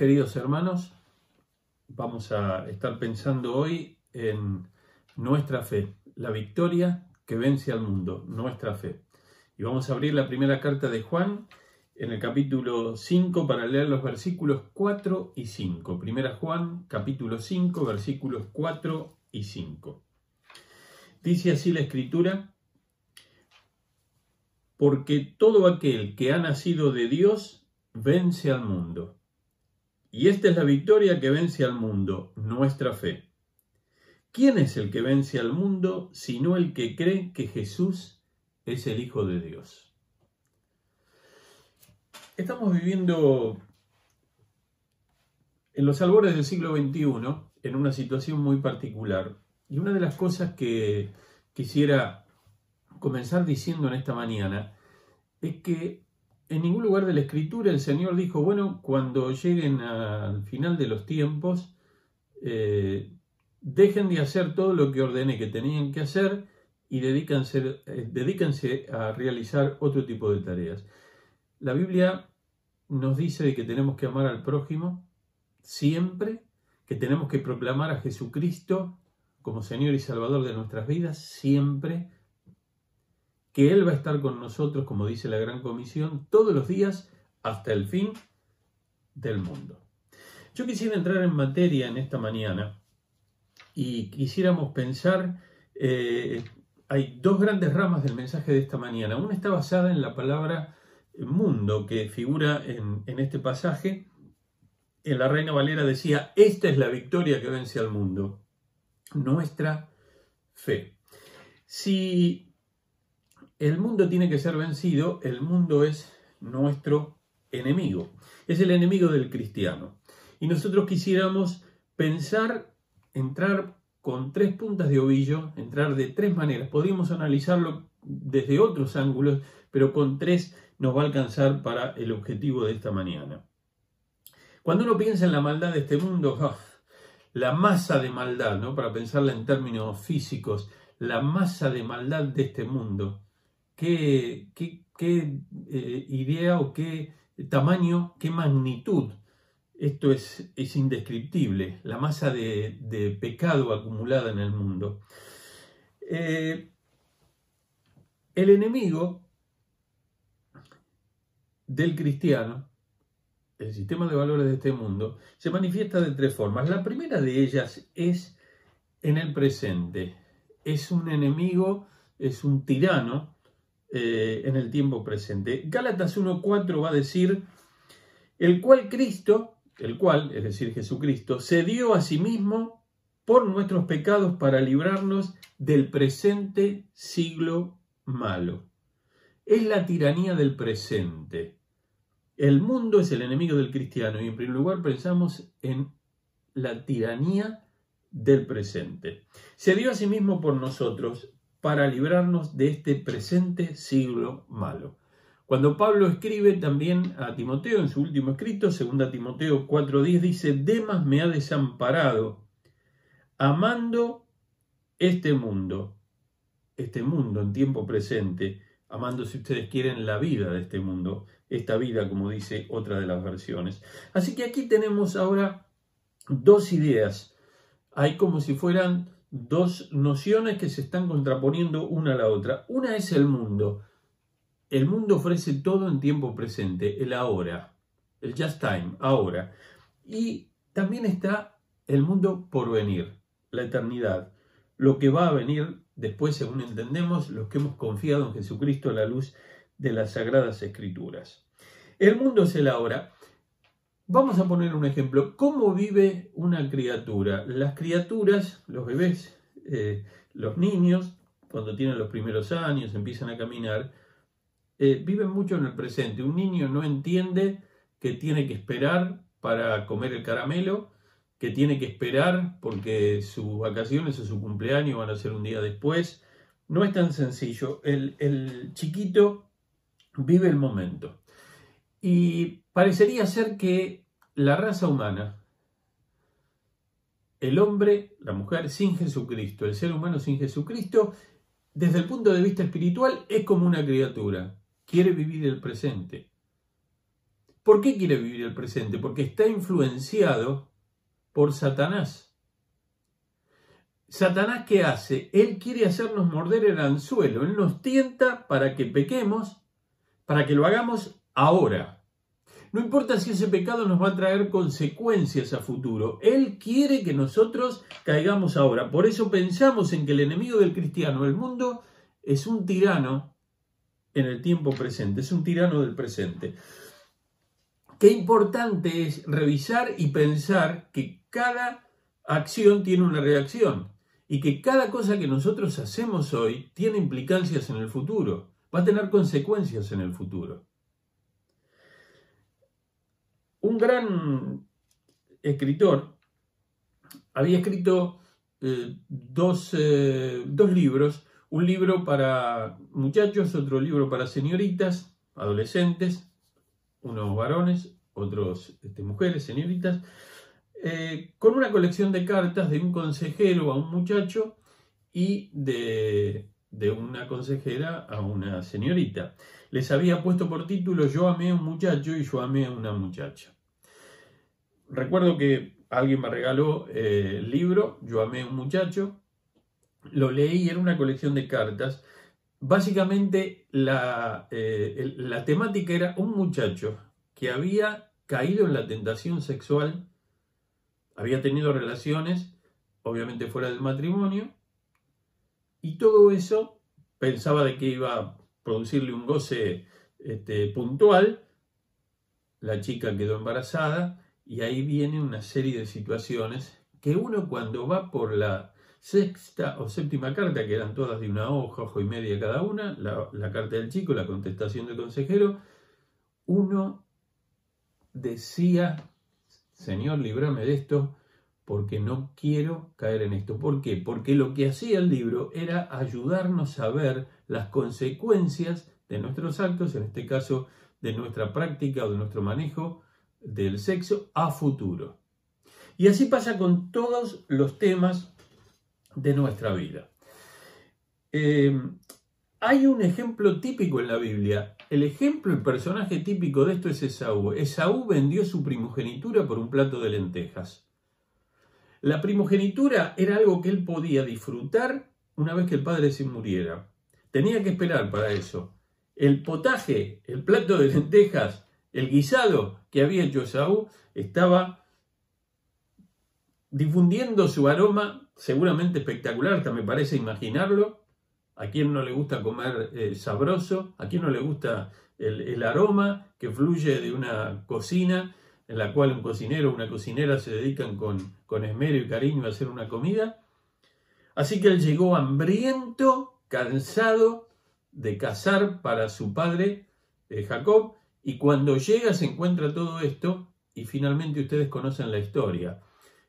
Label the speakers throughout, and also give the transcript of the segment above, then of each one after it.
Speaker 1: queridos hermanos. Vamos a estar pensando hoy en nuestra fe, la victoria que vence al mundo, nuestra fe. Y vamos a abrir la primera carta de Juan en el capítulo 5 para leer los versículos 4 y 5. Primera Juan, capítulo 5, versículos 4 y 5. Dice así la escritura, porque todo aquel que ha nacido de Dios vence al mundo. Y esta es la victoria que vence al mundo, nuestra fe. ¿Quién es el que vence al mundo sino el que cree que Jesús es el Hijo de Dios? Estamos viviendo en los albores del siglo XXI en una situación muy particular. Y una de las cosas que quisiera comenzar diciendo en esta mañana es que en ningún lugar de la escritura el Señor dijo, bueno, cuando lleguen al final de los tiempos, eh, dejen de hacer todo lo que ordené que tenían que hacer y dedícanse, eh, dedícanse a realizar otro tipo de tareas. La Biblia nos dice que tenemos que amar al prójimo siempre, que tenemos que proclamar a Jesucristo como Señor y Salvador de nuestras vidas siempre, que Él va a estar con nosotros, como dice la Gran Comisión, todos los días hasta el fin del mundo. Yo quisiera entrar en materia en esta mañana y quisiéramos pensar, eh, hay dos grandes ramas del mensaje de esta mañana. Una está basada en la palabra mundo que figura en, en este pasaje. En la Reina Valera decía, esta es la victoria que vence al mundo, nuestra fe. Si el mundo tiene que ser vencido, el mundo es nuestro enemigo, es el enemigo del cristiano. Y nosotros quisiéramos pensar, entrar con tres puntas de ovillo, entrar de tres maneras. Podríamos analizarlo desde otros ángulos, pero con tres nos va a alcanzar para el objetivo de esta mañana. Cuando uno piensa en la maldad de este mundo, ¡ah! la masa de maldad, ¿no? para pensarla en términos físicos, la masa de maldad de este mundo, qué, eh, idea o qué tamaño, qué magnitud. Esto es, es indescriptible, la masa de, pecado acumulada en el mundo. Eh, el enemigo del cristiano, el sistema de valores de este mundo, se manifiesta de tres formas. La primera de ellas es en el presente. Es un enemigo, es un tirano eh, en el tiempo presente. Gálatas 1.4 va a decir, el cual Cristo, el cual, es decir, Jesucristo, se dio a sí mismo por nuestros pecados para librarnos del presente siglo malo. Es la tiranía del presente. El mundo es el enemigo del cristiano y en primer lugar pensamos en la tiranía del presente. Se dio a sí mismo por nosotros para librarnos de este presente siglo malo. Cuando Pablo escribe también a Timoteo en su último escrito, 2 Timoteo 4:10, dice, Demas me ha desamparado, amando este mundo, este mundo en tiempo presente, amando si ustedes quieren la vida de este mundo, esta vida como dice otra de las versiones. Así que aquí tenemos ahora dos ideas, hay como si fueran dos nociones que se están contraponiendo una a la otra. Una es el mundo. El mundo ofrece todo en tiempo presente, el ahora, el just time, ahora. Y también está el mundo por venir, la eternidad, lo que va a venir después, según entendemos, los que hemos confiado en Jesucristo a la luz de las sagradas escrituras. El mundo es el ahora. Vamos a poner un ejemplo. ¿Cómo vive una criatura? Las criaturas, los bebés, eh, los niños, cuando tienen los primeros años, empiezan a caminar, eh, viven mucho en el presente. Un niño no entiende que tiene que esperar para comer el caramelo, que tiene que esperar porque sus vacaciones o su cumpleaños van a ser un día después. No es tan sencillo. el chiquito vive el momento. Y parecería ser que la raza humana, el hombre, la mujer sin Jesucristo, el ser humano sin Jesucristo, desde el punto de vista espiritual es como una criatura, quiere vivir el presente. ¿Por qué quiere vivir el presente? Porque está influenciado por Satanás. Satanás, ¿qué hace? Él quiere hacernos morder el anzuelo. Él nos tienta para que pequemos, para que lo hagamos ahora. No importa si ese pecado nos va a traer consecuencias a futuro. Él quiere que nosotros caigamos ahora. Por eso pensamos en que el enemigo del cristiano, el mundo, es un tirano en el tiempo presente, es un tirano del presente. Qué importante es revisar y pensar que cada acción tiene una reacción y que cada cosa que nosotros hacemos hoy tiene implicancias en el futuro, va a tener consecuencias en el futuro. Un gran escritor había escrito eh, dos, eh, dos libros un libro para muchachos, otro libro para señoritas, adolescentes, unos varones, otros este, mujeres, señoritas, eh, con una colección de cartas de un consejero a un muchacho y de, de una consejera a una señorita. Les había puesto por título Yo amé a un muchacho y yo amé a una muchacha. Recuerdo que alguien me regaló eh, el libro Yo amé a un muchacho lo leí, era una colección de cartas. Básicamente la, eh, la temática era un muchacho que había caído en la tentación sexual, había tenido relaciones, obviamente fuera del matrimonio, y todo eso pensaba de que iba a producirle un goce este, puntual, la chica quedó embarazada y ahí viene una serie de situaciones que uno cuando va por la sexta o séptima carta, que eran todas de una hoja, ojo y media cada una, la, carta del chico, la contestación del consejero, uno decía, Señor, líbrame de esto, porque no quiero caer en esto. ¿Por qué? Porque lo que hacía el libro era ayudarnos a ver las consecuencias de nuestros actos, en este caso de nuestra práctica o de nuestro manejo del sexo a futuro. Y así pasa con todos los temas de nuestra vida. Eh, hay un ejemplo típico en la Biblia. El ejemplo, el personaje típico de esto es Esaú. Esaú vendió su primogenitura por un plato de lentejas. La primogenitura era algo que él podía disfrutar una vez que el padre se muriera. Tenía que esperar para eso. El potaje, el plato de lentejas, el guisado que había hecho Esaú estaba difundiendo su aroma seguramente espectacular, hasta me parece imaginarlo. A quien no le gusta comer eh, sabroso, a quien no le gusta el, aroma que fluye de una cocina en la cual un cocinero o una cocinera se dedican con, con esmero y cariño a hacer una comida. Así que él llegó hambriento, cansado de cazar para su padre eh, Jacob, y cuando llega se encuentra todo esto, y finalmente ustedes conocen la historia.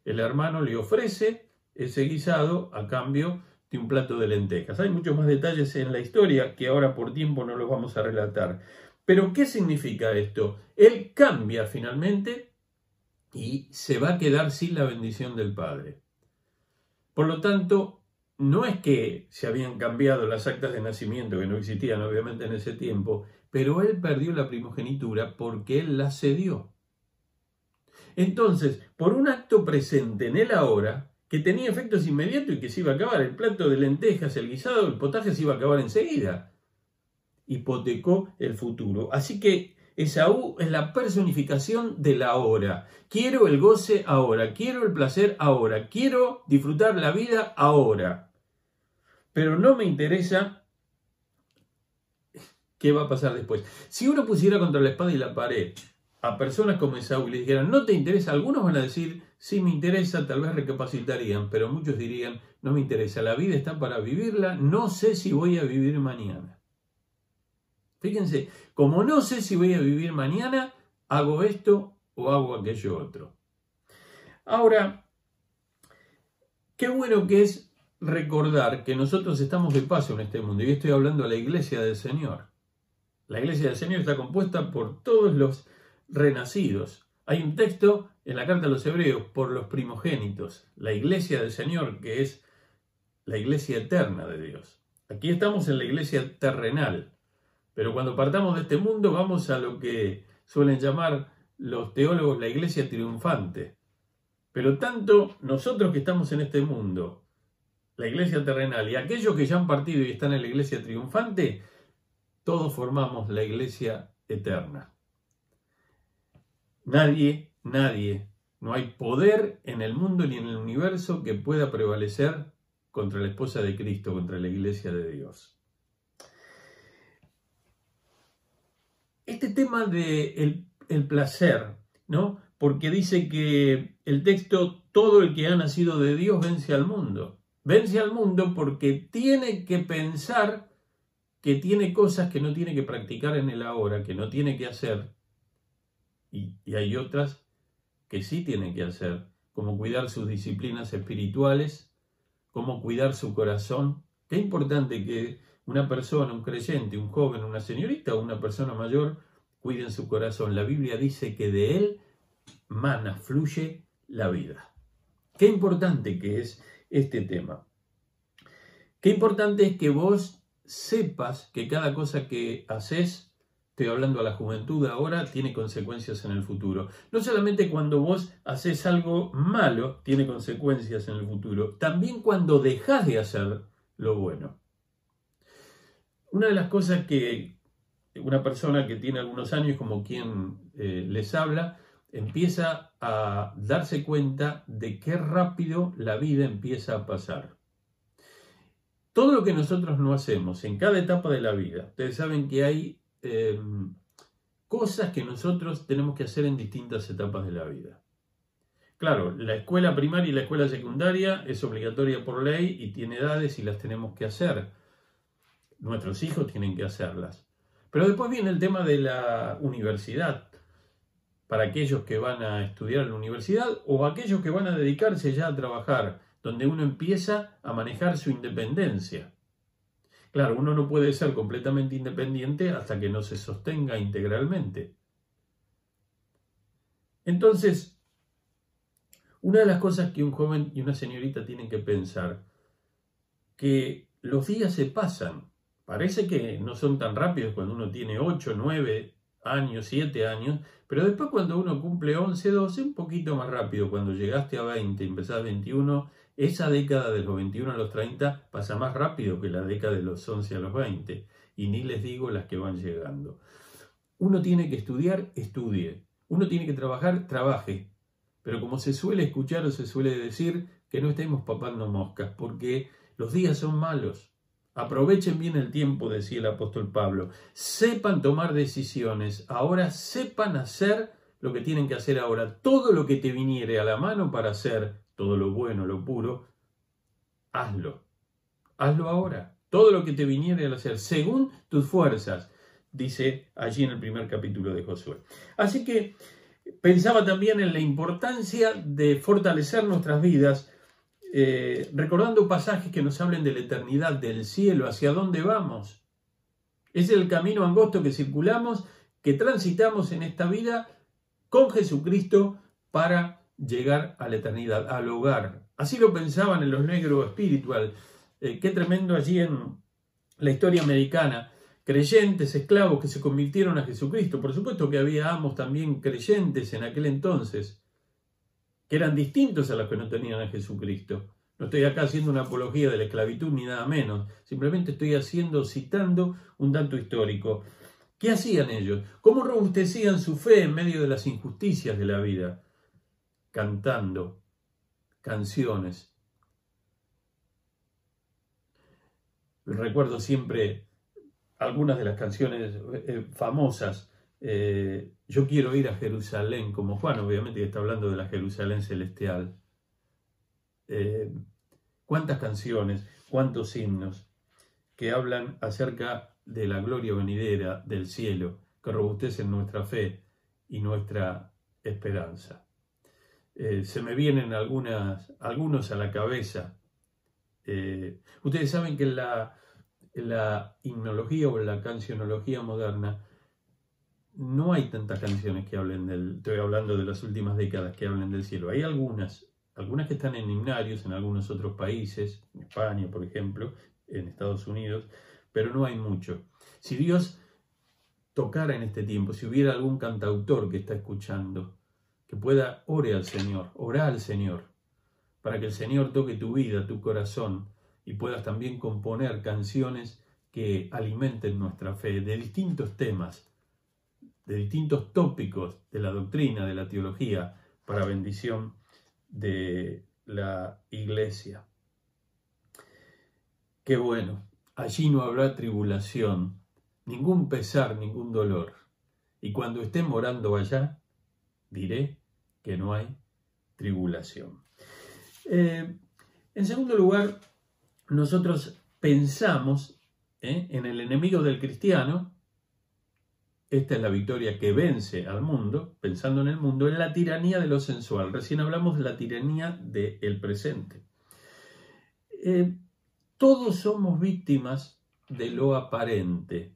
Speaker 1: El hermano le ofrece ese guisado a cambio de un plato de lentejas. Hay muchos más detalles en la historia que ahora por tiempo no los vamos a relatar. Pero ¿qué significa esto? Él cambia finalmente y se va a quedar sin la bendición del Padre. Por lo tanto, no es que se habían cambiado las actas de nacimiento, que no existían obviamente en ese tiempo, pero él perdió la primogenitura porque él la cedió. Entonces, por un acto presente en él ahora, que tenía efectos inmediatos y que se iba a acabar. El plato de lentejas, el guisado, el potaje se iba a acabar enseguida. Hipotecó el futuro. Así que Esaú es la personificación de la hora. Quiero el goce ahora, quiero el placer ahora, quiero disfrutar la vida ahora. Pero no me interesa qué va a pasar después. Si uno pusiera contra la espada y la pared a personas como Esaú y les dijeran, no te interesa, algunos van a decir, sí me interesa, tal vez recapacitarían, pero muchos dirían, no me interesa, la vida está para vivirla, no sé si voy a vivir mañana. Fíjense, como no sé si voy a vivir mañana, hago esto o hago aquello otro. Ahora, qué bueno que es recordar que nosotros estamos de paso en este mundo, y estoy hablando de la iglesia del Señor. La iglesia del Señor está compuesta por todos los renacidos. Hay un texto en la carta a los hebreos por los primogénitos, la iglesia del Señor, que es la iglesia eterna de Dios. Aquí estamos en la iglesia terrenal, pero cuando partamos de este mundo vamos a lo que suelen llamar los teólogos la iglesia triunfante. Pero tanto nosotros que estamos en este mundo, la iglesia terrenal, y aquellos que ya han partido y están en la iglesia triunfante, todos formamos la iglesia eterna. Nadie, nadie, no hay poder en el mundo ni en el universo que pueda prevalecer contra la esposa de Cristo, contra la iglesia de Dios. Este tema de el, placer, ¿no? Porque dice que el texto, todo el que ha nacido de Dios vence al mundo. Vence al mundo porque tiene que pensar que tiene cosas que no tiene que practicar en el ahora, que no tiene que hacer, y, y hay otras que sí tiene que hacer, como cuidar sus disciplinas espirituales, cómo cuidar su corazón. Qué importante que una persona, un creyente, un joven, una señorita o una persona mayor cuiden su corazón. La Biblia dice que de él mana, fluye la vida. Qué importante que es este tema. Qué importante es que vos sepas que cada cosa que haces estoy hablando a la juventud ahora, tiene consecuencias en el futuro. No solamente cuando vos haces algo malo, tiene consecuencias en el futuro, también cuando dejas de hacer lo bueno. Una de las cosas que una persona que tiene algunos años, como quien eh, les habla, empieza a darse cuenta de qué rápido la vida empieza a pasar. Todo lo que nosotros no hacemos en cada etapa de la vida, ustedes saben que hay Em, cosas que nosotros tenemos que hacer en distintas etapas de la vida. Claro, la escuela primaria y la escuela secundaria es obligatoria por ley y tiene edades y las tenemos que hacer. Nuestros hijos tienen que hacerlas. Pero después viene el tema de la universidad, para aquellos que van a estudiar en la universidad o aquellos que van a dedicarse ya a trabajar, donde uno empieza a manejar su independencia. Claro, uno no puede ser completamente independiente hasta que no se sostenga integralmente. Entonces, una de las cosas que un joven y una señorita tienen que pensar, que los días se pasan. Parece que no son tan rápidos cuando uno tiene 8, 9 años, 7 años, pero después cuando uno cumple 11, 12, un poquito más rápido. Cuando llegaste a 20, empezás a 21, esa década de los 21 a los 30 pasa más rápido que la década de los 11 a los 20, y ni les digo las que van llegando. Uno tiene que estudiar, estudie. Uno tiene que trabajar, trabaje. Pero como se suele escuchar o se suele decir, que no estemos papando moscas, porque los días son malos. Aprovechen bien el tiempo, decía el apóstol Pablo. Sepan tomar decisiones. Ahora sepan hacer lo que tienen que hacer ahora. Todo lo que te viniere a la mano para hacer todo lo bueno, lo puro, hazlo. Hazlo ahora. Todo lo que te viniere a hacer, según tus fuerzas, dice allí en el primer capítulo de Josué. Así que pensaba también en la importancia de fortalecer nuestras vidas, eh, recordando pasajes que nos hablen de la eternidad, del cielo, hacia dónde vamos. Es el camino angosto que circulamos, que transitamos en esta vida con Jesucristo para llegar a la eternidad, al hogar. Así lo pensaban en los negros espiritual. Eh, qué tremendo allí en la historia americana. Creyentes, esclavos que se convirtieron a Jesucristo. Por supuesto que había amos también creyentes en aquel entonces, que eran distintos a los que no tenían a Jesucristo. No estoy acá haciendo una apología de la esclavitud ni nada menos. Simplemente estoy haciendo, citando un dato histórico. ¿Qué hacían ellos? ¿Cómo robustecían su fe en medio de las injusticias de la vida? cantando canciones. Recuerdo siempre algunas de las canciones eh, famosas. Eh, yo quiero ir a Jerusalén, como Juan, obviamente que está hablando de la Jerusalén celestial. Eh, ¿Cuántas canciones, cuántos himnos que hablan acerca de la gloria venidera del cielo, que robustecen nuestra fe y nuestra esperanza? Eh, se me vienen algunas, algunos a la cabeza. Eh, ustedes saben que la, la himnología o la cancionología moderna no hay tantas canciones que hablen del, estoy hablando de las últimas décadas que hablen del cielo. Hay algunas, algunas que están en himnarios en algunos otros países, en España, por ejemplo, en Estados Unidos, pero no hay mucho. Si Dios tocar en este tiempo, si hubiera algún cantautor que está escuchando, que pueda ore al Señor, ora al Señor, para que el Señor toque tu vida, tu corazón, y puedas también componer canciones que alimenten nuestra fe de distintos temas, de distintos tópicos de la doctrina, de la teología, para bendición de la iglesia. Qué bueno, allí no habrá tribulación, ningún pesar, ningún dolor. Y cuando esté morando allá, diré que no hay tribulación. Eh, en segundo lugar, nosotros pensamos ¿eh? en el enemigo del cristiano, esta es la victoria que vence al mundo, pensando en el mundo, en la tiranía de lo sensual. Recién hablamos de la tiranía del presente. Eh, todos somos víctimas de lo aparente,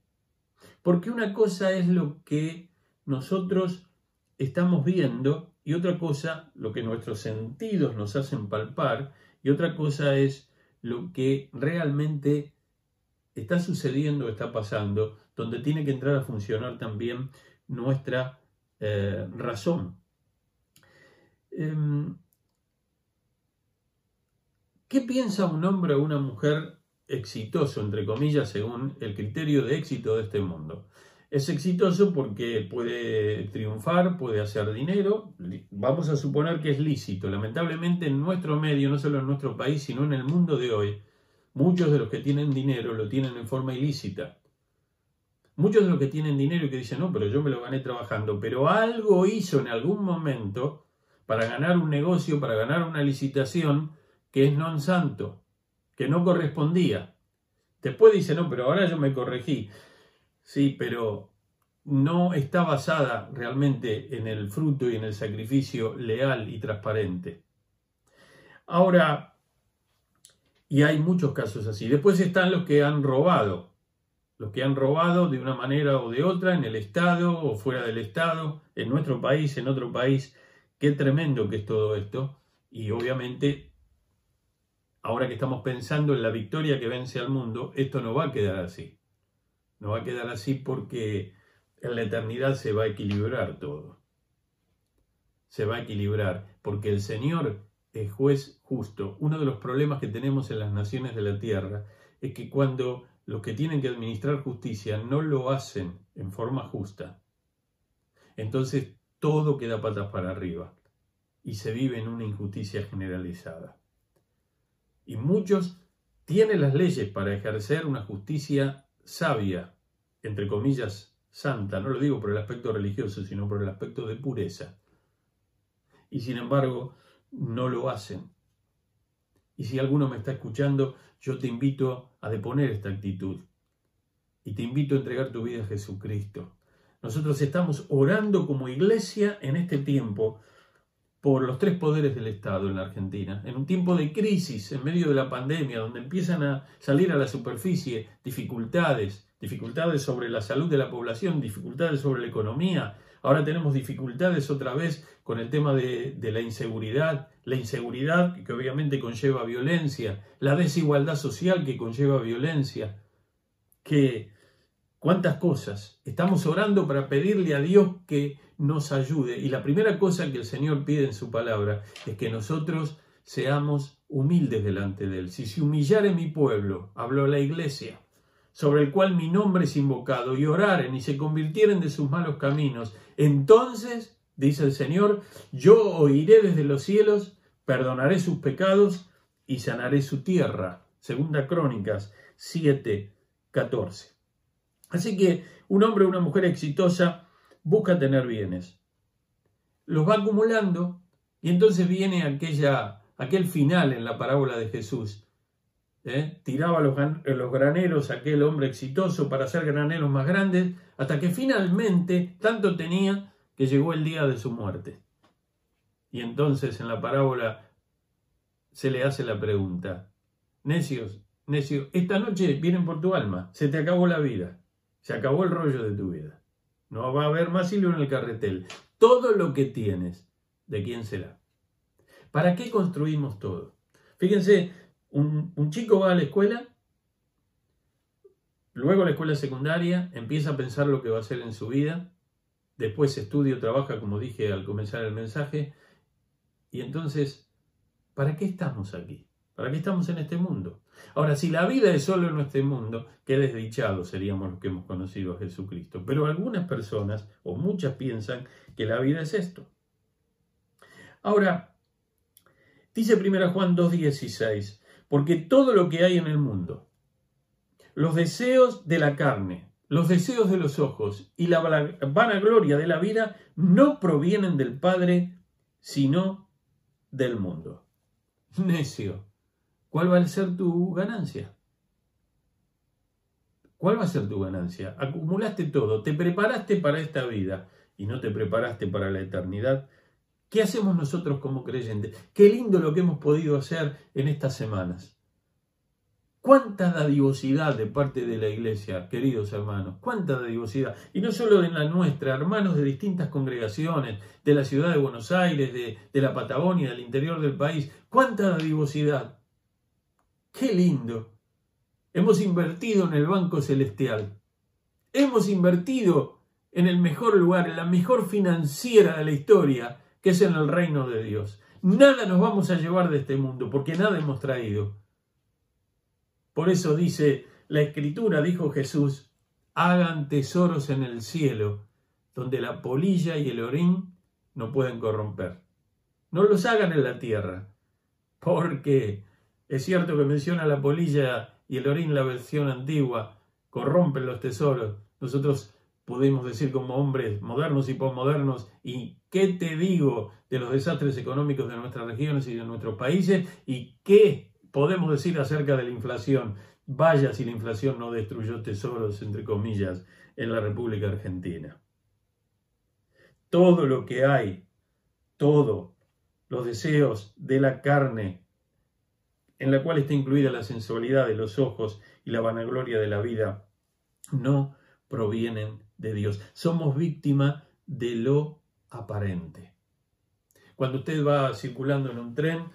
Speaker 1: porque una cosa es lo que nosotros estamos viendo y otra cosa lo que nuestros sentidos nos hacen palpar y otra cosa es lo que realmente está sucediendo, está pasando, donde tiene que entrar a funcionar también nuestra eh, razón. Em, ¿Qué piensa un hombre o una mujer exitoso, entre comillas, según el criterio de éxito de este mundo? Es exitoso porque puede triunfar, puede hacer dinero, vamos a suponer que es lícito. Lamentablemente en nuestro medio, no solo en nuestro país, sino en el mundo de hoy, muchos de los que tienen dinero lo tienen en forma ilícita. Muchos de los que tienen dinero y que dicen, no, pero yo me lo gané trabajando, pero algo hizo en algún momento para ganar un negocio, para ganar una licitación, que es non santo, que no correspondía. Después dice, no, pero ahora yo me corregí. Sí, pero no está basada realmente en el fruto y en el sacrificio leal y transparente. Ahora, y hay muchos casos así. Después están los que han robado, los que han robado de una manera o de otra en el Estado o fuera del Estado, en nuestro país, en otro país. Qué tremendo que es todo esto. Y obviamente, ahora que estamos pensando en la victoria que vence al mundo, esto no va a quedar así. No va a quedar así porque en la eternidad se va a equilibrar todo. Se va a equilibrar porque el Señor es juez justo. Uno de los problemas que tenemos en las naciones de la tierra es que cuando los que tienen que administrar justicia no lo hacen en forma justa, entonces todo queda patas para arriba y se vive en una injusticia generalizada. Y muchos tienen las leyes para ejercer una justicia sabia, entre comillas, santa, no lo digo por el aspecto religioso, sino por el aspecto de pureza. Y sin embargo, no lo hacen. Y si alguno me está escuchando, yo te invito a deponer esta actitud. Y te invito a entregar tu vida a Jesucristo. Nosotros estamos orando como iglesia en este tiempo por los tres poderes del Estado en la Argentina, en un tiempo de crisis, en medio de la pandemia, donde empiezan a salir a la superficie dificultades, dificultades sobre la salud de la población, dificultades sobre la economía, ahora tenemos dificultades otra vez con el tema de, la inseguridad, la inseguridad que obviamente conlleva violencia, la desigualdad social que conlleva violencia, que cuántas cosas. Estamos orando para pedirle a Dios que nos ayude. Y la primera cosa que el Señor pide en su palabra es que nosotros seamos humildes delante de Él. Si se humillare mi pueblo, habló la iglesia, sobre el cual mi nombre es invocado, y oraren y se convirtieren de sus malos caminos, entonces, dice el Señor, yo oiré desde los cielos, perdonaré sus pecados y sanaré su tierra. Segunda Crónicas 7, 14. Así que un hombre o una mujer exitosa busca tener bienes. Los va acumulando y entonces viene aquella, aquel final en la parábola de Jesús. ¿Eh? Tiraba los, los graneros aquel hombre exitoso para hacer graneros más grandes, hasta que finalmente tanto tenía que llegó el día de su muerte. Y entonces en la parábola se le hace la pregunta, necios, necios, esta noche vienen por tu alma, se te acabó la vida, se acabó el rollo de tu vida. No va a haber más hilo en el carretel. Todo lo que tienes, ¿de quién será? ¿Para qué construimos todo? Fíjense, un, chico va a la escuela, Luego la escuela secundaria empieza a pensar lo que va a hacer en su vida. Después estudio, trabaja, como dije al comenzar el mensaje. Y entonces, ¿para qué estamos aquí? ¿Para qué estamos en este mundo? Ahora, si la vida es solo en este mundo, qué desdichados seríamos los que hemos conocido a Jesucristo. Pero algunas personas, o muchas, piensan que la vida es esto. Ahora, dice 1 Juan 2.16, porque todo lo que hay en el mundo, los deseos de la carne, los deseos de los ojos y la vanagloria de la vida no provienen del Padre, sino del mundo. Necio, ¿cuál va a ser tu ganancia? ¿Cuál va a ser tu ganancia? Acumulaste todo, te preparaste para esta vida y no te preparaste para la eternidad. ¿Qué hacemos nosotros como creyentes? Qué lindo lo que hemos podido hacer en estas semanas. Cuánta dadivosidad de parte de la iglesia, queridos hermanos, cuánta dadivosidad. Y no solo en la nuestra, hermanos de distintas congregaciones, de la ciudad de Buenos Aires, de, la Patagonia, del interior del país. Cuánta dadivosidad. Qué lindo. Hemos invertido en el Banco Celestial. Hemos invertido en el mejor lugar, en la mejor financiera de la historia, que es en el reino de Dios. Nada nos vamos a llevar de este mundo, porque nada hemos traído. Por eso dice la escritura, dijo Jesús, hagan tesoros en el cielo, donde la polilla y el orín no pueden corromper. No los hagan en la tierra, porque es cierto que menciona la polilla y el orín la versión antigua, corrompen los tesoros. Nosotros podemos decir como hombres modernos y posmodernos, ¿y qué te digo de los desastres económicos de nuestras regiones y de nuestros países? ¿Y qué podemos decir acerca de la inflación? Vaya si la inflación no destruyó tesoros, entre comillas, en la República Argentina. Todo lo que hay, todo, los deseos de la carne, en la cual está incluida la sensualidad de los ojos y la vanagloria de la vida, no provienen de Dios. Somos víctimas de lo aparente. Cuando usted va circulando en un tren,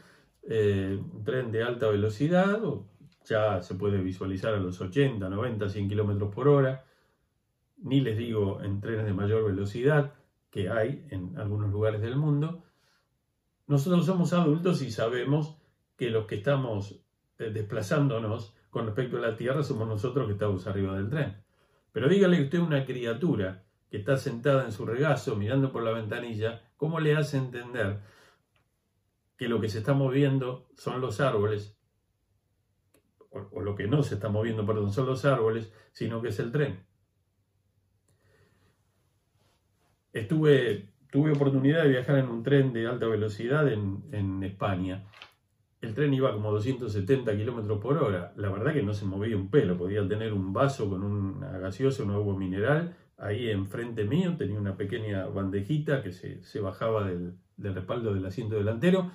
Speaker 1: eh, un tren de alta velocidad, ya se puede visualizar a los 80, 90, 100 kilómetros por hora, ni les digo en trenes de mayor velocidad que hay en algunos lugares del mundo. Nosotros somos adultos y sabemos que los que estamos eh, desplazándonos con respecto a la Tierra somos nosotros que estamos arriba del tren. Pero dígale usted una criatura que está sentada en su regazo mirando por la ventanilla, ¿cómo le hace entender que lo que se está moviendo son los árboles, o, lo que no se está moviendo, perdón, son los árboles, sino que es el tren. Tuve oportunidad de viajar en un tren de alta velocidad en España. El tren iba como 270 kilómetros por hora. La verdad que no se movía un pelo. Podía tener un vaso con una gaseosa, un agua mineral. Ahí enfrente mío tenía una pequeña bandejita que se, bajaba del, del respaldo del asiento delantero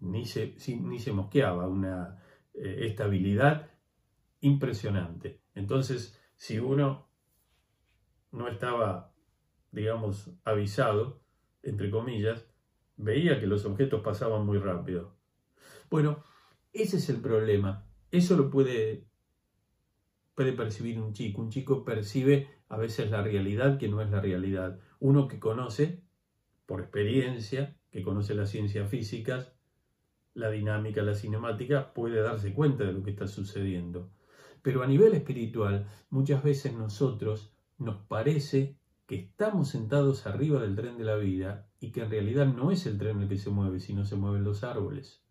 Speaker 1: ni se, ni se mosqueaba, una eh, estabilidad impresionante. Entonces, si uno no estaba, digamos, avisado, entre comillas, veía que los objetos pasaban muy rápido. Bueno, ese es el problema. Eso lo puede, percibir un chico. Un chico percibe a veces la realidad que no es la realidad. Uno que conoce, por experiencia, que conoce las ciencias físicas, la dinámica, la cinemática, puede darse cuenta de lo que está sucediendo. Pero a nivel espiritual, muchas veces nosotros nos parece que estamos sentados arriba del tren de la vida y que en realidad no es el tren el que se mueve, sino se mueven los árboles.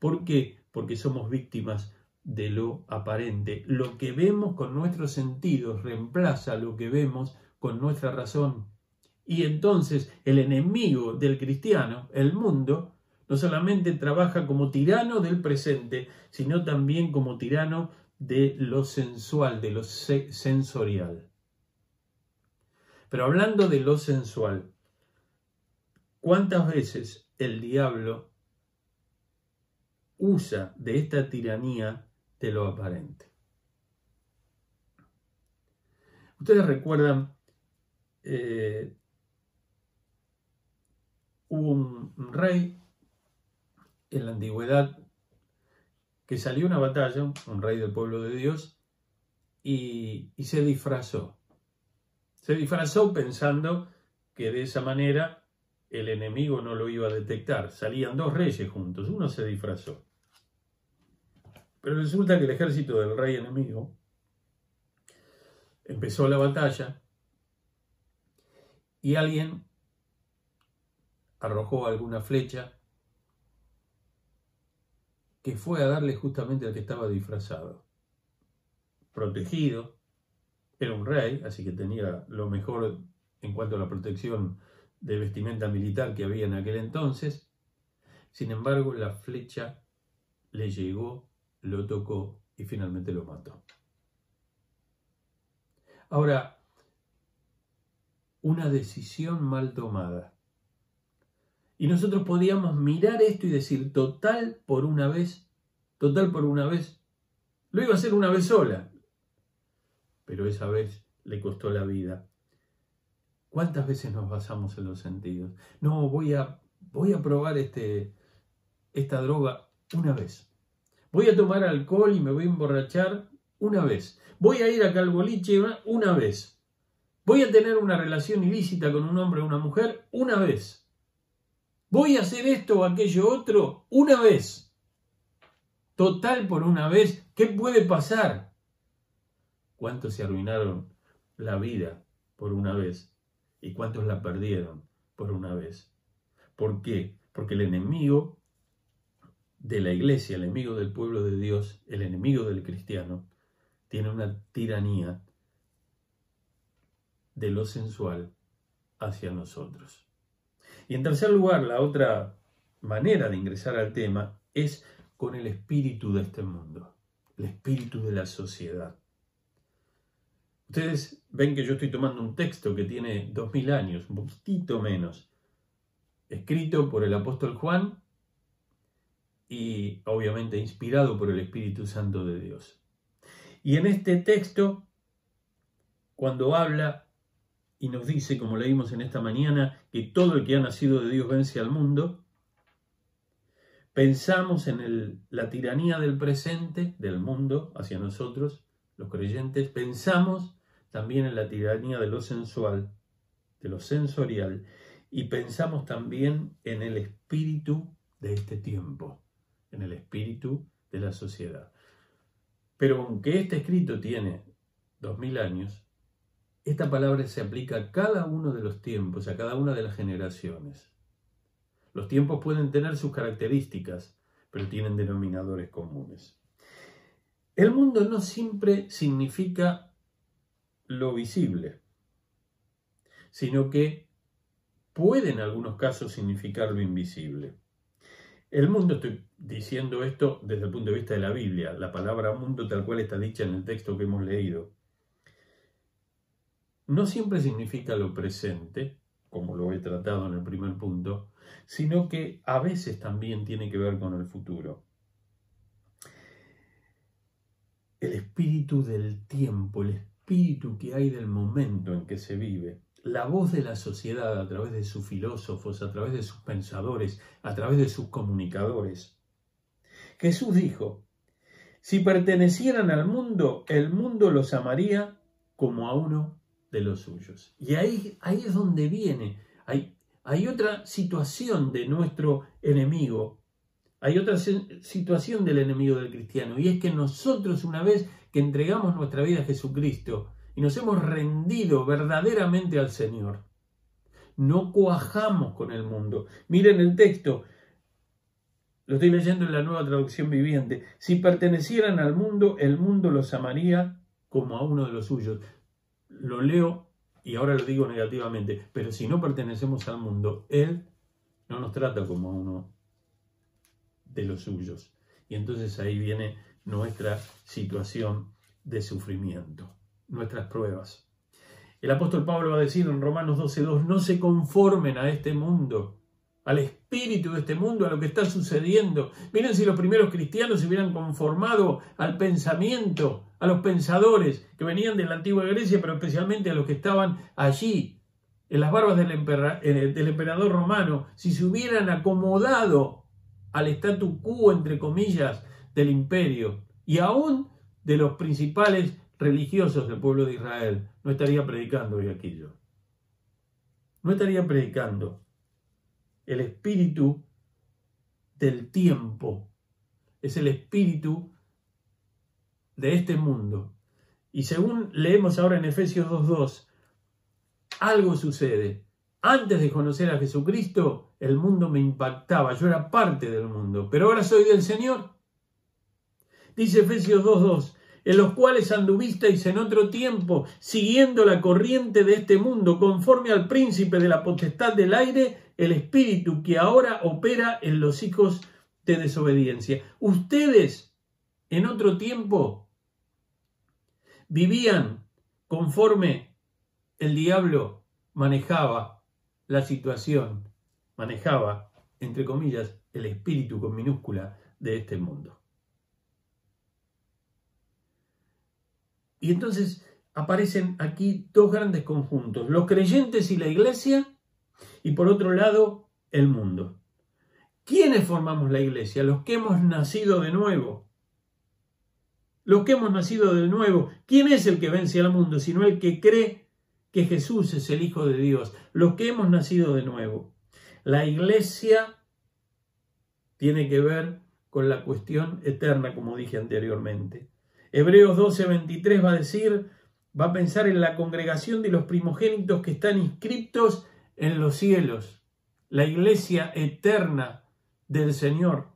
Speaker 1: ¿Por qué? Porque somos víctimas de lo aparente. Lo que vemos con nuestros sentidos reemplaza lo que vemos con nuestra razón. Y entonces el enemigo del cristiano, el mundo, no solamente trabaja como tirano del presente, sino también como tirano de lo sensual, de lo sensorial. Pero hablando de lo sensual, ¿cuántas veces el diablo usa de esta tiranía de lo aparente? Ustedes recuerdan, eh, hubo un rey en la antigüedad que salió una batalla, un rey del pueblo de Dios, y, y se disfrazó. Se disfrazó pensando que de esa manera el enemigo no lo iba a detectar. Salían dos reyes juntos, uno se disfrazó. Pero resulta que el ejército del rey enemigo empezó la batalla y alguien arrojó alguna flecha que fue a darle justamente al que estaba disfrazado. Protegido, era un rey, así que tenía lo mejor en cuanto a la protección de vestimenta militar que había en aquel entonces. Sin embargo, la flecha le llegó, lo tocó y finalmente lo mató. Ahora, una decisión mal tomada. Y nosotros podíamos mirar esto y decir, total por una vez, total por una vez, lo iba a hacer una vez sola, pero esa vez le costó la vida. ¿Cuántas veces nos basamos en los sentidos? No, voy a, voy a probar este, esta droga una vez. Voy a tomar alcohol y me voy a emborrachar una vez. Voy a ir acá al boliche una vez. Voy a tener una relación ilícita con un hombre o una mujer una vez. Voy a hacer esto o aquello otro una vez. Total por una vez. ¿Qué puede pasar? ¿Cuántos se arruinaron la vida por una vez? ¿Y cuántos la perdieron por una vez? ¿Por qué? Porque el enemigo de la iglesia, el enemigo del pueblo de Dios, el enemigo del cristiano, tiene una tiranía de lo sensual hacia nosotros. Y en tercer lugar, la otra manera de ingresar al tema es con el espíritu de este mundo, el espíritu de la sociedad. Ustedes ven que yo estoy tomando un texto que tiene dos mil años, un poquitito menos, escrito por el apóstol Juan y obviamente inspirado por el Espíritu Santo de Dios. Y en este texto, cuando habla y nos dice, como leímos en esta mañana, que todo el que ha nacido de Dios vence al mundo, pensamos en la tiranía del presente, del mundo, hacia nosotros, los creyentes, pensamos también en la tiranía de lo sensual, de lo sensorial, y pensamos también en el espíritu de este tiempo, en el espíritu de la sociedad. Pero aunque este escrito tiene dos mil años, esta palabra se aplica a cada uno de los tiempos, a cada una de las generaciones. Los tiempos pueden tener sus características, pero tienen denominadores comunes. El mundo no siempre significa lo visible, sino que puede en algunos casos significar lo invisible. El mundo, estoy diciendo esto desde el punto de vista de la Biblia, la palabra mundo tal cual está dicha en el texto que hemos leído. No siempre significa lo presente, como lo he tratado en el primer punto, sino que a veces también tiene que ver con el futuro. El espíritu del tiempo, el espíritu que hay del momento en que se vive, la voz de la sociedad a través de sus filósofos, a través de sus pensadores, a través de sus comunicadores. Jesús dijo, si pertenecieran al mundo, el mundo los amaría como a uno de los suyos. Y ahí, ahí es donde viene, hay, hay otra situación de nuestro enemigo, hay otra situación del enemigo del cristiano, y es que nosotros una vez que entregamos nuestra vida a Jesucristo, y nos hemos rendido verdaderamente al Señor. No cuajamos con el mundo. Miren el texto, lo estoy leyendo en la nueva traducción viviente. Si pertenecieran al mundo, el mundo los amaría como a uno de los suyos. Lo leo y ahora lo digo negativamente, pero si no pertenecemos al mundo, Él no nos trata como a uno de los suyos. Y entonces ahí viene nuestra situación de sufrimiento nuestras pruebas. El apóstol Pablo va a decir en Romanos 12.2, no se conformen a este mundo, al espíritu de este mundo, a lo que está sucediendo. Miren si los primeros cristianos se hubieran conformado al pensamiento, a los pensadores que venían de la antigua Grecia, pero especialmente a los que estaban allí, en las barbas del, eh, del emperador romano, si se hubieran acomodado al statu quo, entre comillas, del imperio, y aún de los principales religiosos del pueblo de Israel, no estaría predicando hoy aquello. No estaría predicando. El espíritu del tiempo es el espíritu de este mundo. Y según leemos ahora en Efesios 2.2, algo sucede. Antes de conocer a Jesucristo, el mundo me impactaba, yo era parte del mundo, pero ahora soy del Señor. Dice Efesios 2.2, en los cuales anduvisteis en otro tiempo, siguiendo la corriente de este mundo, conforme al príncipe de la potestad del aire, el espíritu que ahora opera en los hijos de desobediencia. Ustedes, en otro tiempo, vivían conforme el diablo manejaba la situación, manejaba, entre comillas, el espíritu con minúscula de este mundo. Y entonces aparecen aquí dos grandes conjuntos, los creyentes y la iglesia, y por otro lado, el mundo. ¿Quiénes formamos la iglesia? Los que hemos nacido de nuevo. Los que hemos nacido de nuevo. ¿Quién es el que vence al mundo? Sino el que cree que Jesús es el Hijo de Dios. Los que hemos nacido de nuevo. La iglesia tiene que ver con la cuestión eterna, como dije anteriormente. Hebreos 12, 23 va a decir, va a pensar en la congregación de los primogénitos que están inscriptos en los cielos, la iglesia eterna del Señor.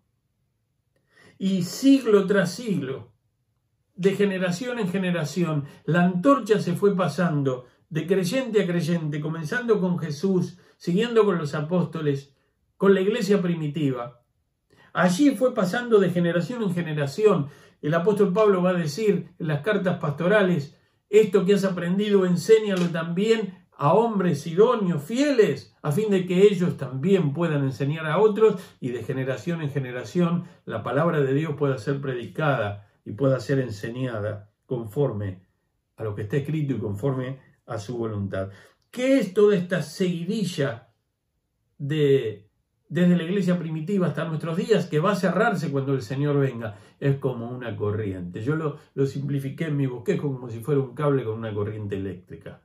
Speaker 1: Y siglo tras siglo, de generación en generación, la antorcha se fue pasando de creyente a creyente, comenzando con Jesús, siguiendo con los apóstoles, con la iglesia primitiva. Allí fue pasando de generación en generación, el apóstol Pablo va a decir en las cartas pastorales, esto que has aprendido enséñalo también a hombres idóneos, fieles, a fin de que ellos también puedan enseñar a otros y de generación en generación la palabra de Dios pueda ser predicada y pueda ser enseñada conforme a lo que está escrito y conforme a su voluntad. ¿Qué es toda esta seguidilla de desde la iglesia primitiva hasta nuestros días, que va a cerrarse cuando el Señor venga. Es como una corriente. Yo lo, lo simplifiqué en mi bosquejo como si fuera un cable con una corriente eléctrica.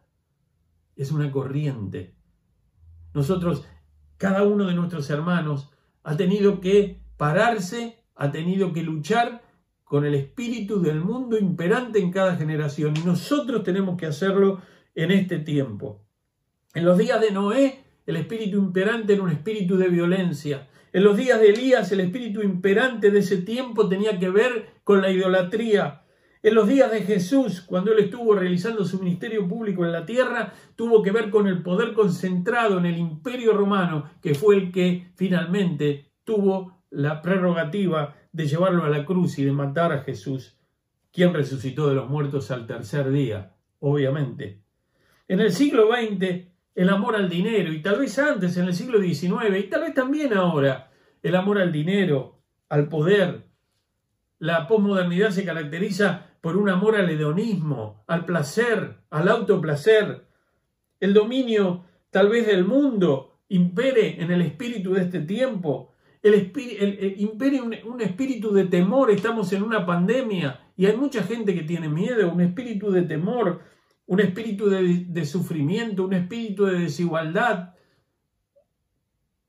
Speaker 1: Es una corriente. Nosotros, cada uno de nuestros hermanos, ha tenido que pararse, ha tenido que luchar con el espíritu del mundo imperante en cada generación. Y nosotros tenemos que hacerlo en este tiempo. En los días de Noé, el espíritu imperante era un espíritu de violencia. En los días de Elías, el espíritu imperante de ese tiempo tenía que ver con la idolatría. En los días de Jesús, cuando él estuvo realizando su ministerio público en la tierra, tuvo que ver con el poder concentrado en el imperio romano, que fue el que finalmente tuvo la prerrogativa de llevarlo a la cruz y de matar a Jesús, quien resucitó de los muertos al tercer día, obviamente. En el siglo XX, el amor al dinero, y tal vez antes, en el siglo XIX, y tal vez también ahora, el amor al dinero, al poder. La posmodernidad se caracteriza por un amor al hedonismo, al placer, al autoplacer. El dominio tal vez del mundo impere en el espíritu de este tiempo. El, impere un, un espíritu de temor, estamos en una pandemia y hay mucha gente que tiene miedo, un espíritu de temor, un espíritu de, sufrimiento, un espíritu de desigualdad.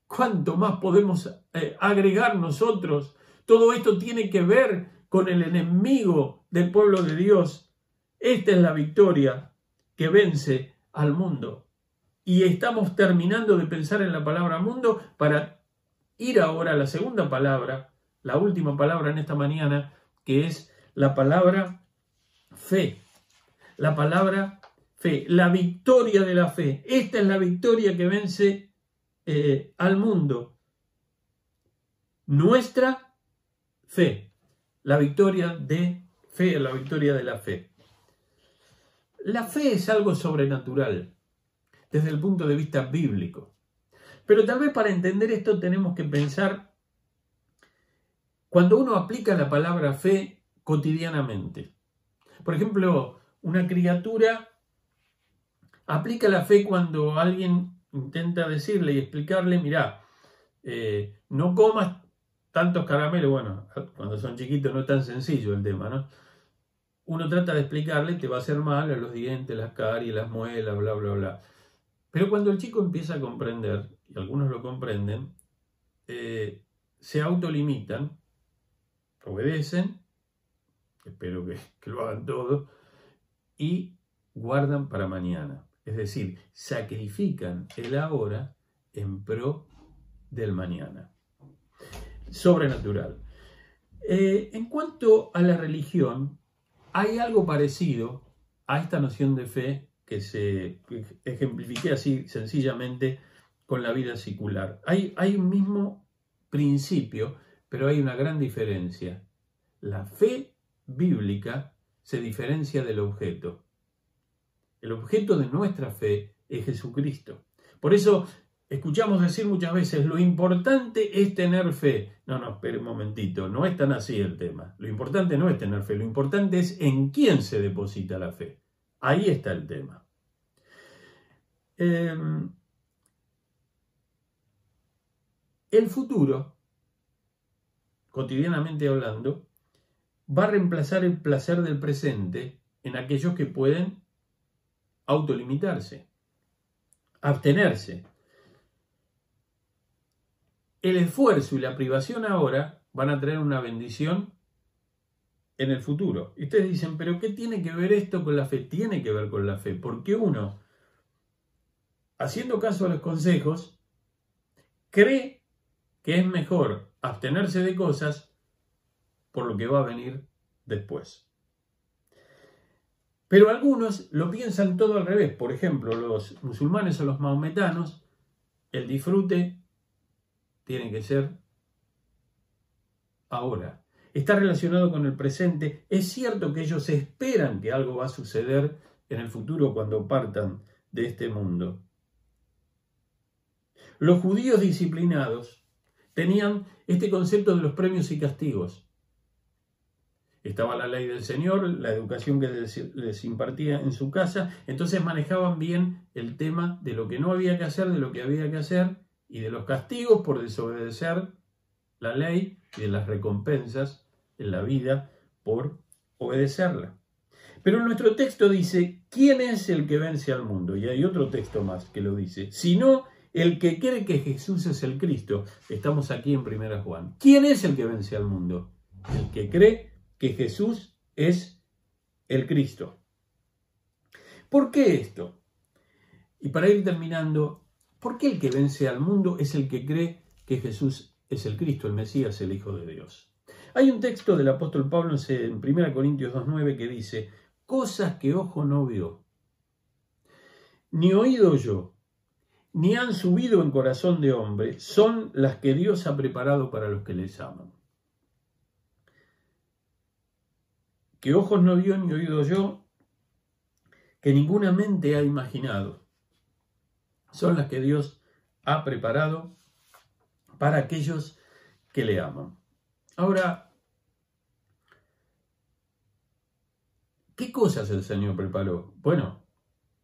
Speaker 1: ¿Cuánto más podemos eh, agregar nosotros? Todo esto tiene que ver con el enemigo del pueblo de Dios. Esta es la victoria que vence al mundo. Y estamos terminando de pensar en la palabra mundo para ir ahora a la segunda palabra, la última palabra en esta mañana, que es la palabra fe la palabra fe, la victoria de la fe. Esta es la victoria que vence eh, al mundo. Nuestra fe, la victoria de fe, la victoria de la fe. La fe es algo sobrenatural desde el punto de vista bíblico. Pero tal vez para entender esto tenemos que pensar cuando uno aplica la palabra fe cotidianamente. Por ejemplo, una criatura aplica la fe cuando alguien intenta decirle y explicarle, mira, eh, no comas tantos caramelos, bueno, cuando son chiquitos no es tan sencillo el tema, ¿no? uno trata de explicarle, te va a hacer mal a los dientes, las caries, las muelas, bla, bla, bla. Pero cuando el chico empieza a comprender, y algunos lo comprenden, eh, se autolimitan, obedecen, espero que, que lo hagan todos, y guardan para mañana. Es decir, sacrifican el ahora en pro del mañana. Sobrenatural. Eh, en cuanto a la religión, hay algo parecido a esta noción de fe que se ejemplifique así sencillamente con la vida secular. Hay, hay un mismo principio, pero hay una gran diferencia. La fe bíblica se diferencia del objeto. El objeto de nuestra fe es Jesucristo. Por eso escuchamos decir muchas veces, lo importante es tener fe. No, no, espere un momentito, no es tan así el tema. Lo importante no es tener fe, lo importante es en quién se deposita la fe. Ahí está el tema. Em, el futuro, cotidianamente hablando, va a reemplazar el placer del presente en aquellos que pueden autolimitarse, abstenerse. El esfuerzo y la privación ahora van a traer una bendición en el futuro. Y ustedes dicen, pero ¿qué tiene que ver esto con la fe? Tiene que ver con la fe, porque uno, haciendo caso a los consejos, cree que es mejor abstenerse de cosas por lo que va a venir después. Pero algunos lo piensan todo al revés. Por ejemplo, los musulmanes o los maometanos, el disfrute tiene que ser ahora. Está relacionado con el presente. Es cierto que ellos esperan que algo va a suceder en el futuro cuando partan de este mundo. Los judíos disciplinados tenían este concepto de los premios y castigos. Estaba la ley del Señor, la educación que les, impartía en su casa, entonces manejaban bien el tema de lo que no había que hacer, de lo que había que hacer y de los castigos por desobedecer la ley y de las recompensas en la vida por obedecerla. Pero nuestro texto dice, ¿quién es el que vence al mundo? Y hay otro texto más que lo dice, sino el que cree que Jesús es el Cristo. Estamos aquí en 1 Juan. ¿Quién es el que vence al mundo? El que cree que Jesús es el Cristo. ¿Por qué esto? Y para ir terminando, ¿por qué el que vence al mundo es el que cree que Jesús es el Cristo, el Mesías, el Hijo de Dios? Hay un texto del apóstol Pablo en 1 Corintios 2.9 que dice, cosas que ojo no vio, ni oído yo, ni han subido en corazón de hombre, son las que Dios ha preparado para los que les aman. Que ojos no vio ni oído yo, que ninguna mente ha imaginado. Son las que Dios ha preparado para aquellos que le aman. Ahora, ¿qué cosas el Señor preparó? Bueno,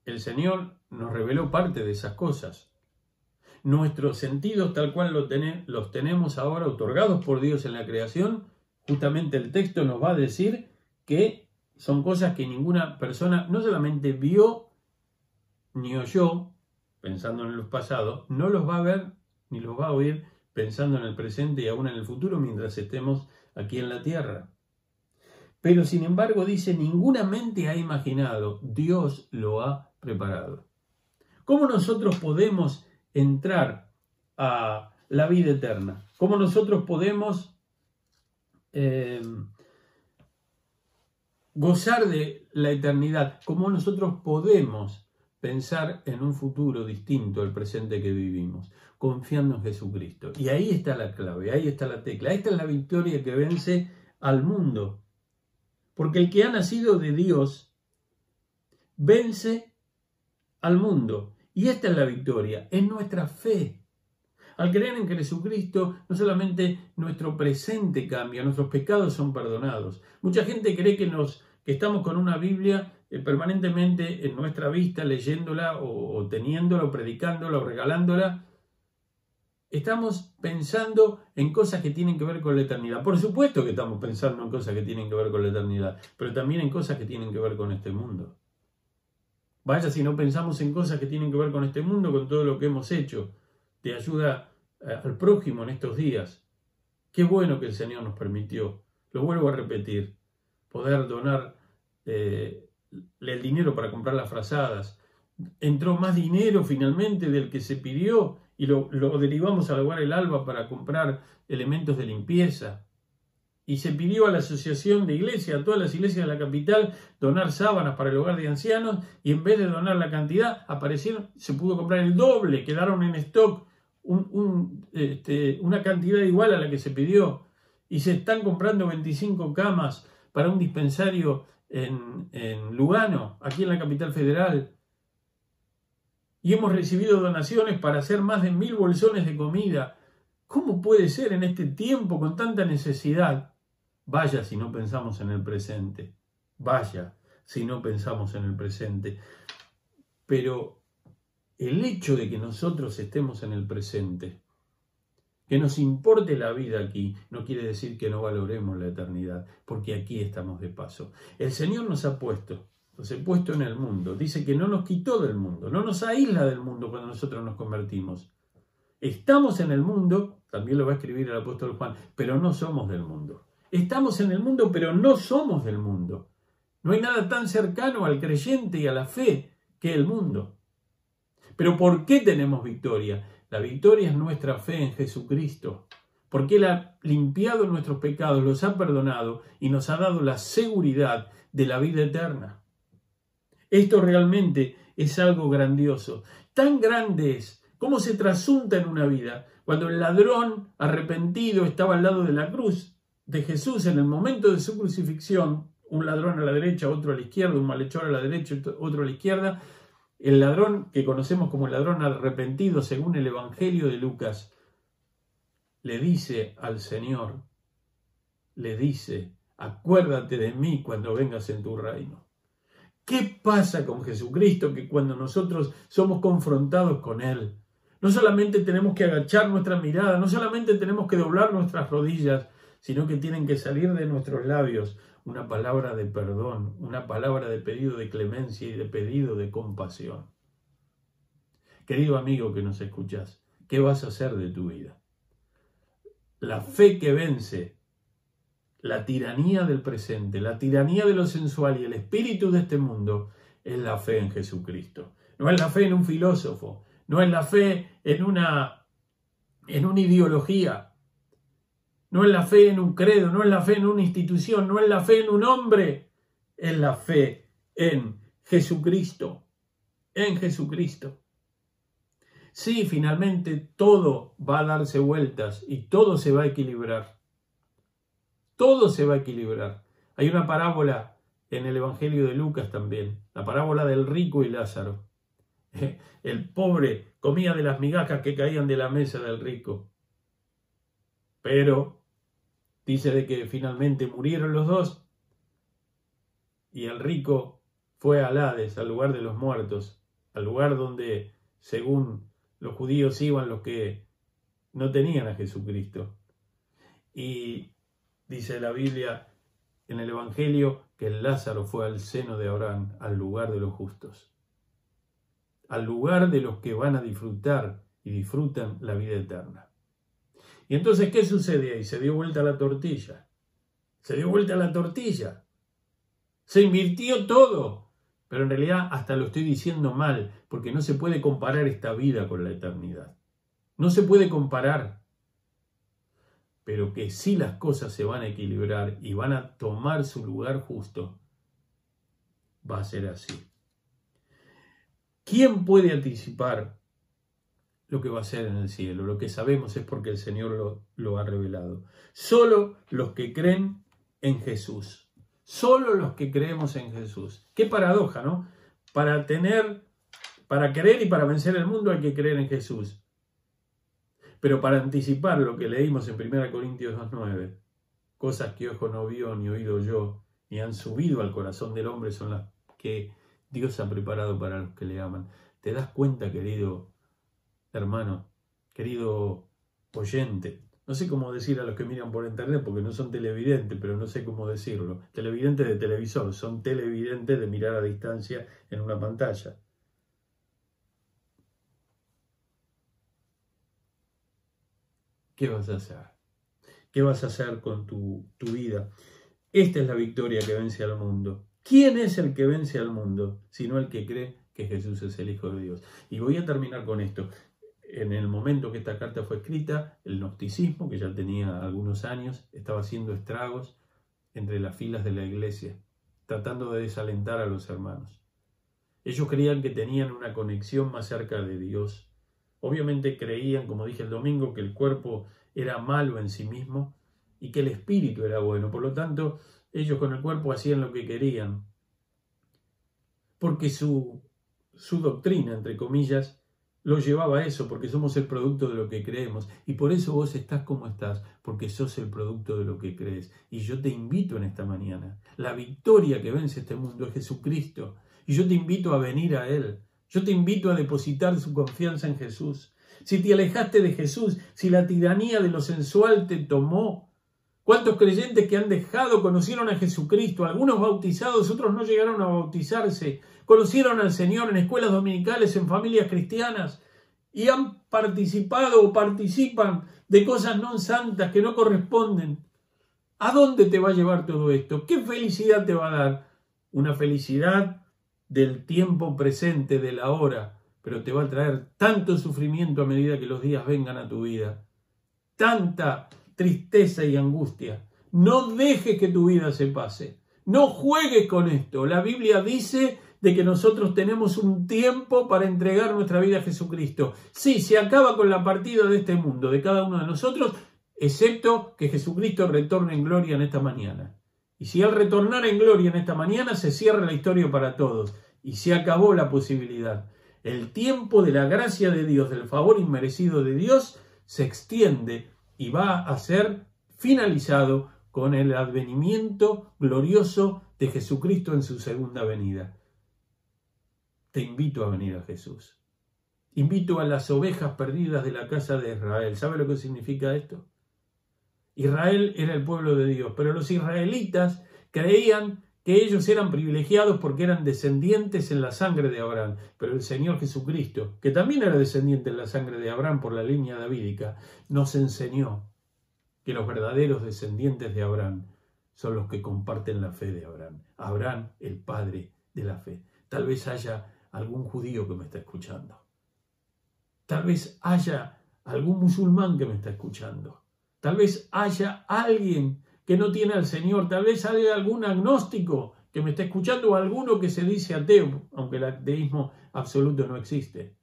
Speaker 1: el Señor nos reveló parte de esas cosas. Nuestros sentidos, tal cual los tenemos ahora otorgados por Dios en la creación, justamente el texto nos va a decir que son cosas que ninguna persona no solamente vio ni oyó, pensando en los pasados, no los va a ver ni los va a oír pensando en el presente y aún en el futuro mientras estemos aquí en la tierra. Pero sin embargo dice, ninguna mente ha imaginado, Dios lo ha preparado. ¿Cómo nosotros podemos entrar a la vida eterna? ¿Cómo nosotros podemos eh, gozar de la eternidad, cómo nosotros podemos pensar en un futuro distinto al presente que vivimos, confiando en Jesucristo. Y ahí está la clave, ahí está la tecla, esta es la victoria que vence al mundo. Porque el que ha nacido de Dios vence al mundo. Y esta es la victoria, es nuestra fe. Al creer en Jesucristo, no solamente nuestro presente cambia, nuestros pecados son perdonados. Mucha gente cree que nos estamos con una Biblia eh, permanentemente en nuestra vista, leyéndola o, teniéndola o predicándola o regalándola. estamos pensando en cosas que tienen que ver con la eternidad. Por supuesto que estamos pensando en cosas que tienen que ver con la eternidad, pero también en cosas que tienen que ver con este mundo. Vaya si no pensamos en cosas que tienen que ver con este mundo, con todo lo que hemos hecho de ayuda eh, al prójimo en estos días. Qué bueno que el Señor nos permitió, lo vuelvo a repetir, poder donar eh, el dinero para comprar las frazadas. Entró más dinero finalmente del que se pidió y lo, derivamos al lugar el alba para comprar elementos de limpieza y se pidió a la asociación de iglesias, a todas las iglesias de la capital, donar sábanas para el hogar de ancianos y en vez de donar la cantidad, aparecieron, se pudo comprar el doble, quedaron en stock este, una cantidad igual a la que se pidió y se están comprando 25 camas para un dispensario en, en Lugano, aquí en la capital federal. Y hemos recibido donaciones para hacer más de mil bolsones de comida. ¿Cómo puede ser en este tiempo con tanta necesidad Vaya si no pensamos en el presente. Vaya si no pensamos en el presente. Pero el hecho de que nosotros estemos en el presente, que nos importe la vida aquí, no quiere decir que no valoremos la eternidad, porque aquí estamos de paso. El Señor nos ha puesto, nos ha puesto en el mundo. Dice que no nos quitó del mundo, no nos aísla del mundo cuando nosotros nos convertimos. Estamos en el mundo, también lo va a escribir el apóstol Juan, pero no somos del mundo. Estamos en el mundo, pero no somos del mundo. No hay nada tan cercano al creyente y a la fe que el mundo. Pero ¿por qué tenemos victoria? La victoria es nuestra fe en Jesucristo, porque Él ha limpiado nuestros pecados, los ha perdonado y nos ha dado la seguridad de la vida eterna. Esto realmente es algo grandioso. Tan grande es como se trasunta en una vida cuando el ladrón arrepentido estaba al lado de la cruz de Jesús en el momento de su crucifixión, un ladrón a la derecha, otro a la izquierda, un malhechor a la derecha, otro a la izquierda, el ladrón que conocemos como el ladrón arrepentido según el Evangelio de Lucas, le dice al Señor, le dice, acuérdate de mí cuando vengas en tu reino. ¿Qué pasa con Jesucristo que cuando nosotros somos confrontados con Él, no solamente tenemos que agachar nuestra mirada, no solamente tenemos que doblar nuestras rodillas, sino que tienen que salir de nuestros labios una palabra de perdón, una palabra de pedido de clemencia y de pedido de compasión. Querido amigo que nos escuchas, ¿qué vas a hacer de tu vida? La fe que vence la tiranía del presente, la tiranía de lo sensual y el espíritu de este mundo es la fe en Jesucristo. No es la fe en un filósofo, no es la fe en una, en una ideología, no es la fe en un credo, no es la fe en una institución, no es la fe en un hombre, es la fe en Jesucristo, en Jesucristo. Sí, finalmente todo va a darse vueltas y todo se va a equilibrar. Todo se va a equilibrar. Hay una parábola en el Evangelio de Lucas también, la parábola del rico y Lázaro. El pobre comía de las migajas que caían de la mesa del rico. Pero Dice de que finalmente murieron los dos y el rico fue a Hades, al lugar de los muertos, al lugar donde, según los judíos, iban los que no tenían a Jesucristo. Y dice la Biblia en el Evangelio que Lázaro fue al seno de Abraham, al lugar de los justos, al lugar de los que van a disfrutar y disfrutan la vida eterna. Y entonces, ¿qué sucede ahí? Se dio vuelta la tortilla. Se dio vuelta la tortilla. Se invirtió todo. Pero en realidad hasta lo estoy diciendo mal, porque no se puede comparar esta vida con la eternidad. No se puede comparar. Pero que si las cosas se van a equilibrar y van a tomar su lugar justo, va a ser así. ¿Quién puede anticipar lo que va a ser en el cielo. Lo que sabemos es porque el Señor lo, ha revelado. Solo los que creen en Jesús. Solo los que creemos en Jesús. Qué paradoja, ¿no? Para tener, para creer y para vencer el mundo hay que creer en Jesús. Pero para anticipar lo que leímos en 1 Corintios 2.9, cosas que ojo no vio ni oído yo, ni han subido al corazón del hombre, son las que Dios ha preparado para los que le aman. ¿Te das cuenta, querido hermano, querido oyente. No sé cómo decir a los que miran por internet porque no son televidentes, pero no sé cómo decirlo. Televidentes de televisor, son televidentes de mirar a distancia en una pantalla. ¿Qué vas a hacer? ¿Qué vas a hacer con tu, tu vida? Esta es la victoria que vence al mundo. ¿Quién es el que vence al mundo? Sino el que cree que Jesús es el Hijo de Dios. Y voy a terminar con esto. En el momento que esta carta fue escrita, el gnosticismo, que ya tenía algunos años, estaba haciendo estragos entre las filas de la iglesia, tratando de desalentar a los hermanos. Ellos creían que tenían una conexión más cerca de Dios. Obviamente creían, como dije el domingo, que el cuerpo era malo en sí mismo y que el espíritu era bueno. Por lo tanto, ellos con el cuerpo hacían lo que querían. Porque su su doctrina, entre comillas, lo llevaba a eso, porque somos el producto de lo que creemos. Y por eso vos estás como estás, porque sos el producto de lo que crees. Y yo te invito en esta mañana. La victoria que vence este mundo es Jesucristo. Y yo te invito a venir a Él. Yo te invito a depositar su confianza en Jesús. Si te alejaste de Jesús, si la tiranía de lo sensual te tomó, ¿cuántos creyentes que han dejado conocieron a Jesucristo? Algunos bautizados, otros no llegaron a bautizarse conocieron al Señor en escuelas dominicales, en familias cristianas, y han participado o participan de cosas no santas que no corresponden. ¿A dónde te va a llevar todo esto? ¿Qué felicidad te va a dar? Una felicidad del tiempo presente, de la hora, pero te va a traer tanto sufrimiento a medida que los días vengan a tu vida. Tanta tristeza y angustia. No dejes que tu vida se pase. No juegues con esto. La Biblia dice de que nosotros tenemos un tiempo para entregar nuestra vida a Jesucristo. Sí, se acaba con la partida de este mundo, de cada uno de nosotros, excepto que Jesucristo retorne en gloria en esta mañana. Y si Él retornara en gloria en esta mañana, se cierra la historia para todos y se acabó la posibilidad. El tiempo de la gracia de Dios, del favor inmerecido de Dios, se extiende y va a ser finalizado con el advenimiento glorioso de Jesucristo en su segunda venida te invito a venir a Jesús. Invito a las ovejas perdidas de la casa de Israel. ¿Sabe lo que significa esto? Israel era el pueblo de Dios, pero los israelitas creían que ellos eran privilegiados porque eran descendientes en la sangre de Abraham. Pero el Señor Jesucristo, que también era descendiente en la sangre de Abraham por la línea davídica, nos enseñó que los verdaderos descendientes de Abraham son los que comparten la fe de Abraham. Abraham, el padre de la fe. Tal vez haya algún judío que me está escuchando. Tal vez haya algún musulmán que me está escuchando. Tal vez haya alguien que no tiene al Señor. Tal vez haya algún agnóstico que me está escuchando o alguno que se dice ateo, aunque el ateísmo absoluto no existe.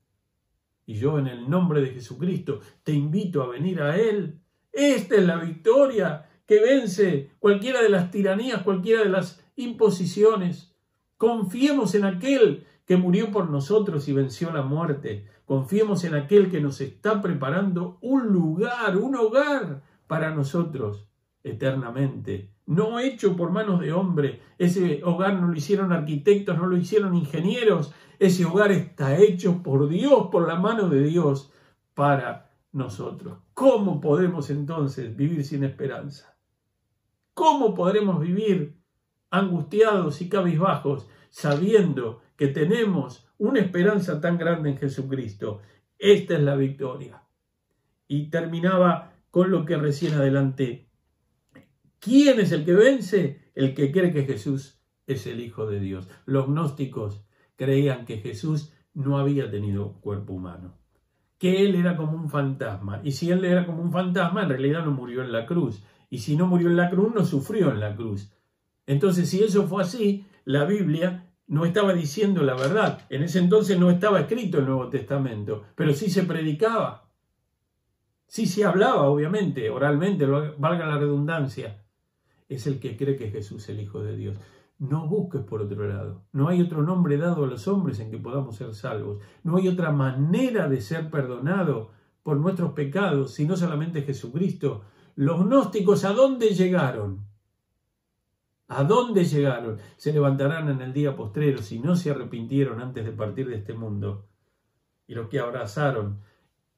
Speaker 1: Y yo en el nombre de Jesucristo te invito a venir a Él. Esta es la victoria que vence cualquiera de las tiranías, cualquiera de las imposiciones. Confiemos en aquel que murió por nosotros y venció la muerte. Confiemos en aquel que nos está preparando un lugar, un hogar para nosotros eternamente. No hecho por manos de hombre. Ese hogar no lo hicieron arquitectos, no lo hicieron ingenieros. Ese hogar está hecho por Dios, por la mano de Dios, para nosotros. ¿Cómo podemos entonces vivir sin esperanza? ¿Cómo podremos vivir angustiados y cabizbajos sabiendo que tenemos una esperanza tan grande en Jesucristo. Esta es la victoria. Y terminaba con lo que recién adelante. ¿Quién es el que vence? El que cree que Jesús es el Hijo de Dios. Los gnósticos creían que Jesús no había tenido cuerpo humano, que Él era como un fantasma. Y si Él era como un fantasma, en realidad no murió en la cruz. Y si no murió en la cruz, no sufrió en la cruz. Entonces, si eso fue así, la Biblia no estaba diciendo la verdad. En ese entonces no estaba escrito el Nuevo Testamento, pero sí se predicaba. Sí se hablaba, obviamente, oralmente, valga la redundancia. Es el que cree que Jesús es el Hijo de Dios. No busques por otro lado. No hay otro nombre dado a los hombres en que podamos ser salvos. No hay otra manera de ser perdonado por nuestros pecados, sino solamente Jesucristo. Los gnósticos, ¿a dónde llegaron? ¿A dónde llegaron? Se levantarán en el día postrero si no se arrepintieron antes de partir de este mundo. Y los que abrazaron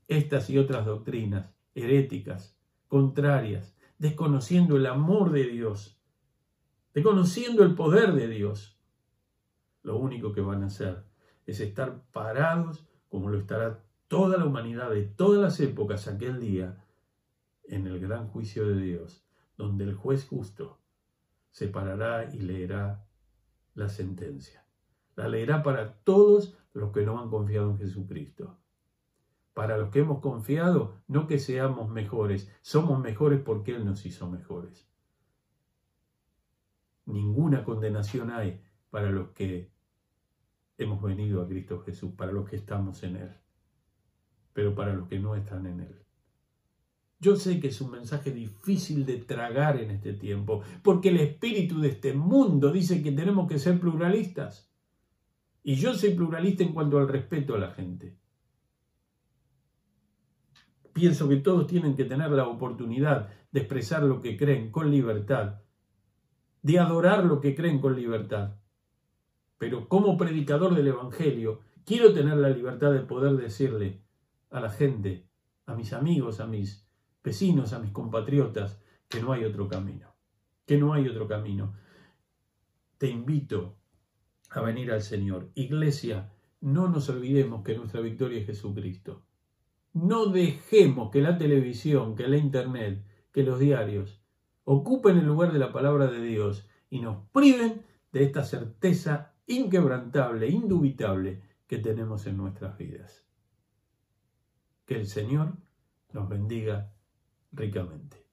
Speaker 1: estas y otras doctrinas heréticas, contrarias, desconociendo el amor de Dios, desconociendo el poder de Dios. Lo único que van a hacer es estar parados como lo estará toda la humanidad de todas las épocas aquel día en el gran juicio de Dios, donde el juez justo se parará y leerá la sentencia. La leerá para todos los que no han confiado en Jesucristo. Para los que hemos confiado, no que seamos mejores, somos mejores porque Él nos hizo mejores. Ninguna condenación hay para los que hemos venido a Cristo Jesús, para los que estamos en Él, pero para los que no están en Él. Yo sé que es un mensaje difícil de tragar en este tiempo, porque el espíritu de este mundo dice que tenemos que ser pluralistas. Y yo soy pluralista en cuanto al respeto a la gente. Pienso que todos tienen que tener la oportunidad de expresar lo que creen con libertad, de adorar lo que creen con libertad. Pero como predicador del Evangelio, quiero tener la libertad de poder decirle a la gente, a mis amigos, a mis vecinos, a mis compatriotas, que no hay otro camino, que no hay otro camino. Te invito a venir al Señor. Iglesia, no nos olvidemos que nuestra victoria es Jesucristo. No dejemos que la televisión, que la internet, que los diarios ocupen el lugar de la palabra de Dios y nos priven de esta certeza inquebrantable, indubitable que tenemos en nuestras vidas. Que el Señor nos bendiga ricamente.